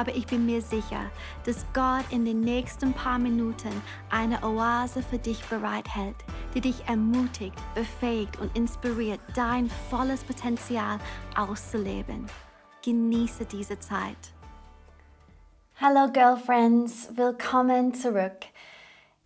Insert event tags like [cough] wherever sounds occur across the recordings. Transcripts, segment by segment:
aber ich bin mir sicher, dass Gott in den nächsten paar Minuten eine Oase für dich bereithält, die dich ermutigt, befähigt und inspiriert, dein volles Potenzial auszuleben. Genieße diese Zeit. Hallo Girlfriends, willkommen zurück.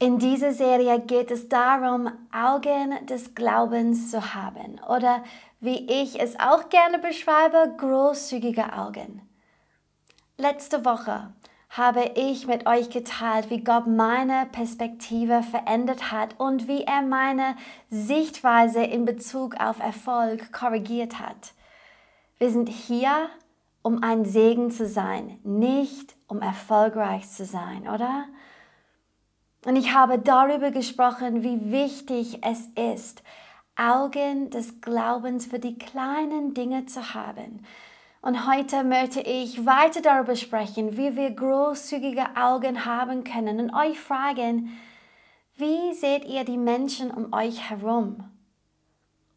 In dieser Serie geht es darum, Augen des Glaubens zu haben oder wie ich es auch gerne beschreibe, großzügige Augen. Letzte Woche habe ich mit euch geteilt, wie Gott meine Perspektive verändert hat und wie er meine Sichtweise in Bezug auf Erfolg korrigiert hat. Wir sind hier, um ein Segen zu sein, nicht um erfolgreich zu sein, oder? Und ich habe darüber gesprochen, wie wichtig es ist, Augen des Glaubens für die kleinen Dinge zu haben. Und heute möchte ich weiter darüber sprechen, wie wir großzügige Augen haben können und euch fragen, wie seht ihr die Menschen um euch herum?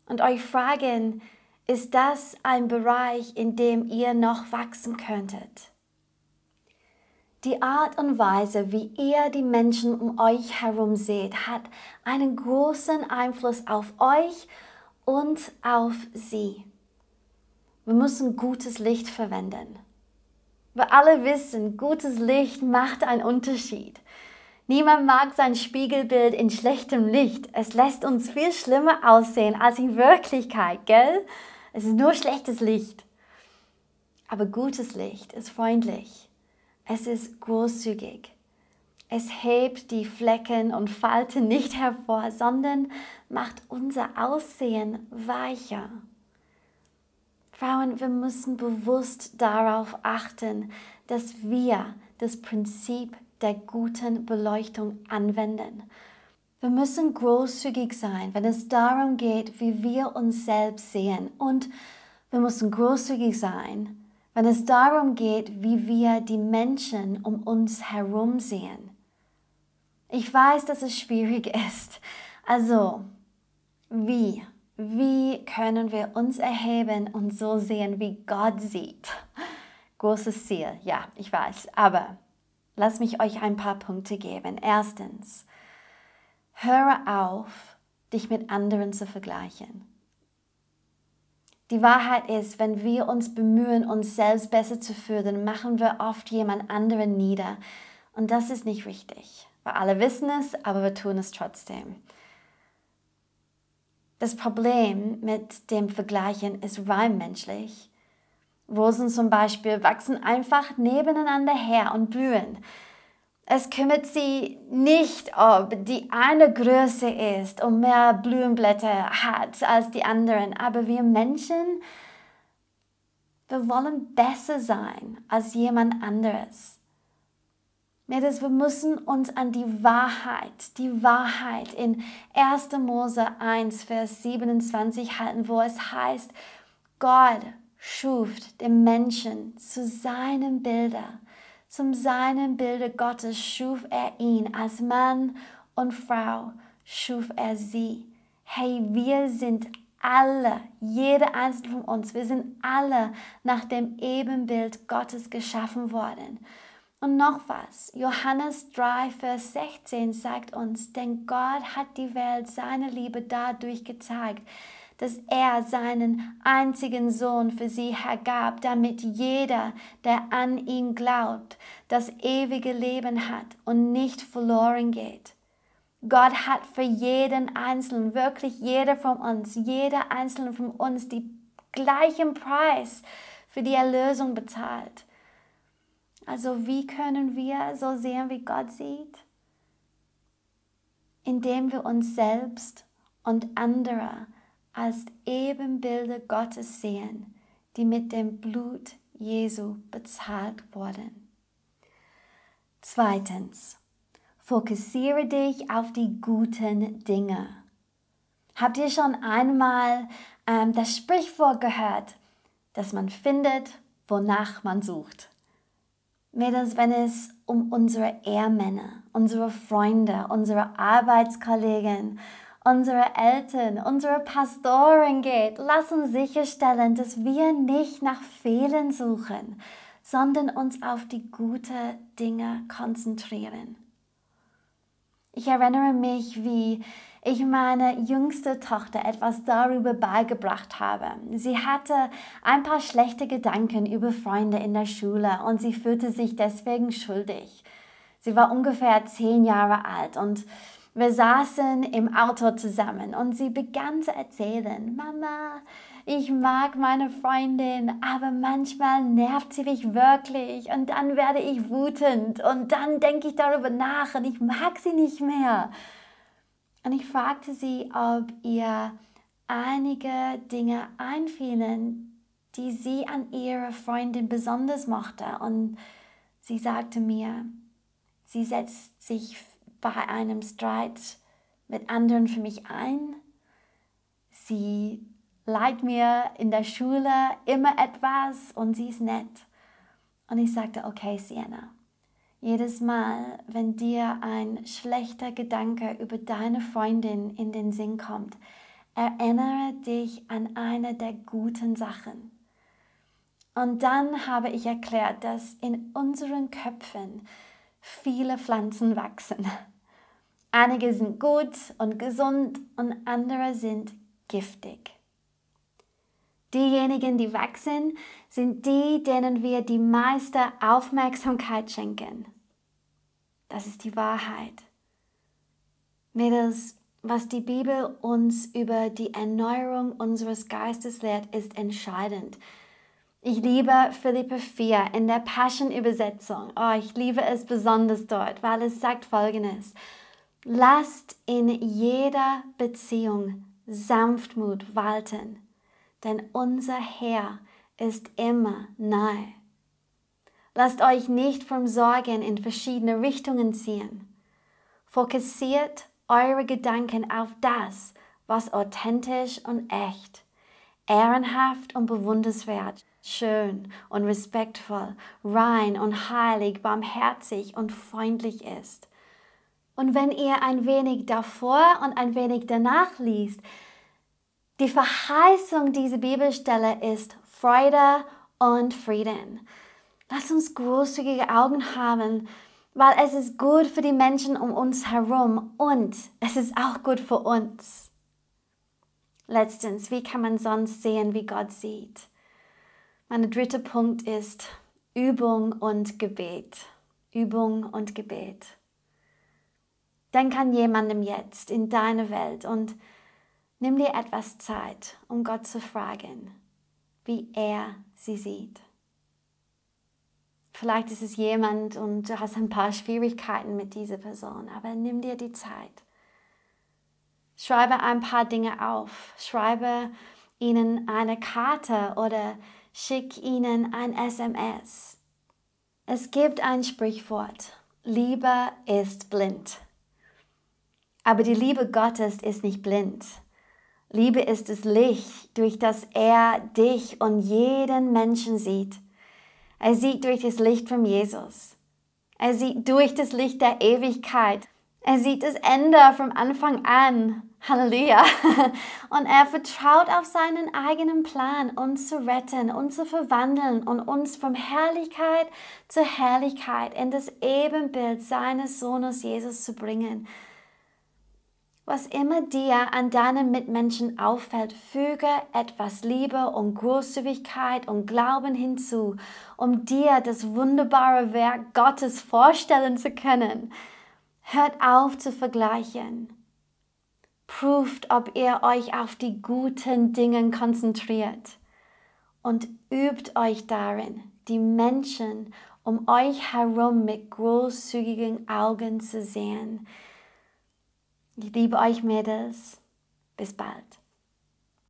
Und euch fragen, ist das ein Bereich, in dem ihr noch wachsen könntet? Die Art und Weise, wie ihr die Menschen um euch herum seht, hat einen großen Einfluss auf euch und auf sie. Wir müssen gutes Licht verwenden. Wir alle wissen, gutes Licht macht einen Unterschied. Niemand mag sein Spiegelbild in schlechtem Licht. Es lässt uns viel schlimmer aussehen als in Wirklichkeit, gell? Es ist nur schlechtes Licht. Aber gutes Licht ist freundlich es ist großzügig. Es hebt die Flecken und Falten nicht hervor, sondern macht unser Aussehen weicher. Frauen, wir müssen bewusst darauf achten, dass wir das Prinzip der guten Beleuchtung anwenden. Wir müssen großzügig sein, wenn es darum geht, wie wir uns selbst sehen. Und wir müssen großzügig sein, wenn es darum geht, wie wir die Menschen um uns herum sehen. Ich weiß, dass es schwierig [laughs] ist. Also, wie? Wie können wir uns erheben und so sehen, wie Gott sieht? Großes Ziel, ja, ich weiß. Aber lasst mich euch ein paar Punkte geben. Erstens, höre auf, dich mit anderen zu vergleichen. Die Wahrheit ist, wenn wir uns bemühen, uns selbst besser zu fühlen, machen wir oft jemand anderen nieder. Und das ist nicht richtig. Wir alle wissen es, aber wir tun es trotzdem. Das Problem mit dem Vergleichen ist rein menschlich. Rosen zum Beispiel wachsen einfach nebeneinander her und blühen. Es kümmert sie nicht, ob die eine größer ist und mehr Blumenblätter hat als die anderen, aber wir Menschen, wir wollen besser sein als jemand anderes. Mädels, wir müssen uns an die Wahrheit, die Wahrheit in 1. Mose 1, Vers 27 halten, wo es heißt, Gott schuf den Menschen zu seinem Bilder zum seinem Bilde Gottes schuf er ihn, als Mann und Frau schuf er sie. Hey, wir sind alle, jeder einzelne von uns, wir sind alle nach dem Ebenbild Gottes geschaffen worden. Und noch was, Johannes 3, Vers 16 sagt uns, denn Gott hat die Welt seine Liebe dadurch gezeigt, dass er seinen einzigen Sohn für sie hergab, damit jeder, der an ihn glaubt, das ewige Leben hat und nicht verloren geht. Gott hat für jeden Einzelnen, wirklich jeder von uns, jeder Einzelne von uns, die gleichen Preis für die Erlösung bezahlt. Also wie können wir so sehen, wie Gott sieht? Indem wir uns selbst und andere als Ebenbilder Gottes sehen, die mit dem Blut Jesu bezahlt wurden. Zweitens, fokussiere dich auf die guten Dinge. Habt ihr schon einmal ähm, das Sprichwort gehört, dass man findet, wonach man sucht. Mädels, wenn es um unsere Ehrmänner, unsere Freunde, unsere Arbeitskollegen, unsere Eltern, unsere Pastoren geht, lass uns sicherstellen, dass wir nicht nach Fehlern suchen, sondern uns auf die guten Dinge konzentrieren. Ich erinnere mich, wie ich meine jüngste Tochter etwas darüber beigebracht habe. Sie hatte ein paar schlechte Gedanken über Freunde in der Schule und sie fühlte sich deswegen schuldig. Sie war ungefähr zehn Jahre alt und wir saßen im Auto zusammen und sie begann zu erzählen, Mama, ich mag meine Freundin, aber manchmal nervt sie mich wirklich und dann werde ich wütend und dann denke ich darüber nach und ich mag sie nicht mehr. Und ich fragte sie, ob ihr einige Dinge einfielen, die sie an ihre Freundin besonders mochte. Und sie sagte mir, sie setzt sich bei einem Streit mit anderen für mich ein. Sie leiht mir in der Schule immer etwas und sie ist nett. Und ich sagte, okay, Sienna, jedes Mal, wenn dir ein schlechter Gedanke über deine Freundin in den Sinn kommt, erinnere dich an eine der guten Sachen. Und dann habe ich erklärt, dass in unseren Köpfen viele Pflanzen wachsen. Einige sind gut und gesund und andere sind giftig. Diejenigen, die wachsen, sind die, denen wir die meiste Aufmerksamkeit schenken. Das ist die Wahrheit. Mädels, was die Bibel uns über die Erneuerung unseres Geistes lehrt, ist entscheidend. Ich liebe Philippe 4 in der Passion-Übersetzung. Oh, ich liebe es besonders dort, weil es sagt folgendes. Lasst in jeder Beziehung Sanftmut walten denn unser Herr ist immer nahe. Lasst euch nicht vom Sorgen in verschiedene Richtungen ziehen. Fokussiert eure Gedanken auf das, was authentisch und echt, ehrenhaft und bewundernswert, schön und respektvoll, rein und heilig, barmherzig und freundlich ist. Und wenn ihr ein wenig davor und ein wenig danach liest, die Verheißung dieser Bibelstelle ist Freude und Frieden. Lass uns großzügige Augen haben, weil es ist gut für die Menschen um uns herum und es ist auch gut für uns. Letztens, wie kann man sonst sehen, wie Gott sieht? Mein dritter Punkt ist Übung und Gebet. Übung und Gebet. Denk an jemandem jetzt in deiner Welt und Nimm dir etwas Zeit, um Gott zu fragen, wie er sie sieht. Vielleicht ist es jemand und du hast ein paar Schwierigkeiten mit dieser Person, aber nimm dir die Zeit. Schreibe ein paar Dinge auf. Schreibe ihnen eine Karte oder schick ihnen ein SMS. Es gibt ein Sprichwort. Liebe ist blind. Aber die Liebe Gottes ist nicht blind. Liebe ist das Licht, durch das er dich und jeden Menschen sieht. Er sieht durch das Licht von Jesus. Er sieht durch das Licht der Ewigkeit. Er sieht das Ende vom Anfang an. Halleluja. [laughs] Und er vertraut auf seinen eigenen Plan, uns zu retten, uns zu verwandeln und uns von Herrlichkeit zu Herrlichkeit in das Ebenbild seines Sohnes Jesus zu bringen. Was immer dir an deinen Mitmenschen auffällt, füge etwas Liebe und Großzügigkeit und Glauben hinzu, um dir das wunderbare Werk Gottes vorstellen zu können. Hört auf zu vergleichen. Prüft, ob ihr euch auf die guten Dinge konzentriert und übt euch darin, die Menschen um euch herum mit großzügigen Augen zu sehen. Ich liebe euch, Mädels. Bis bald.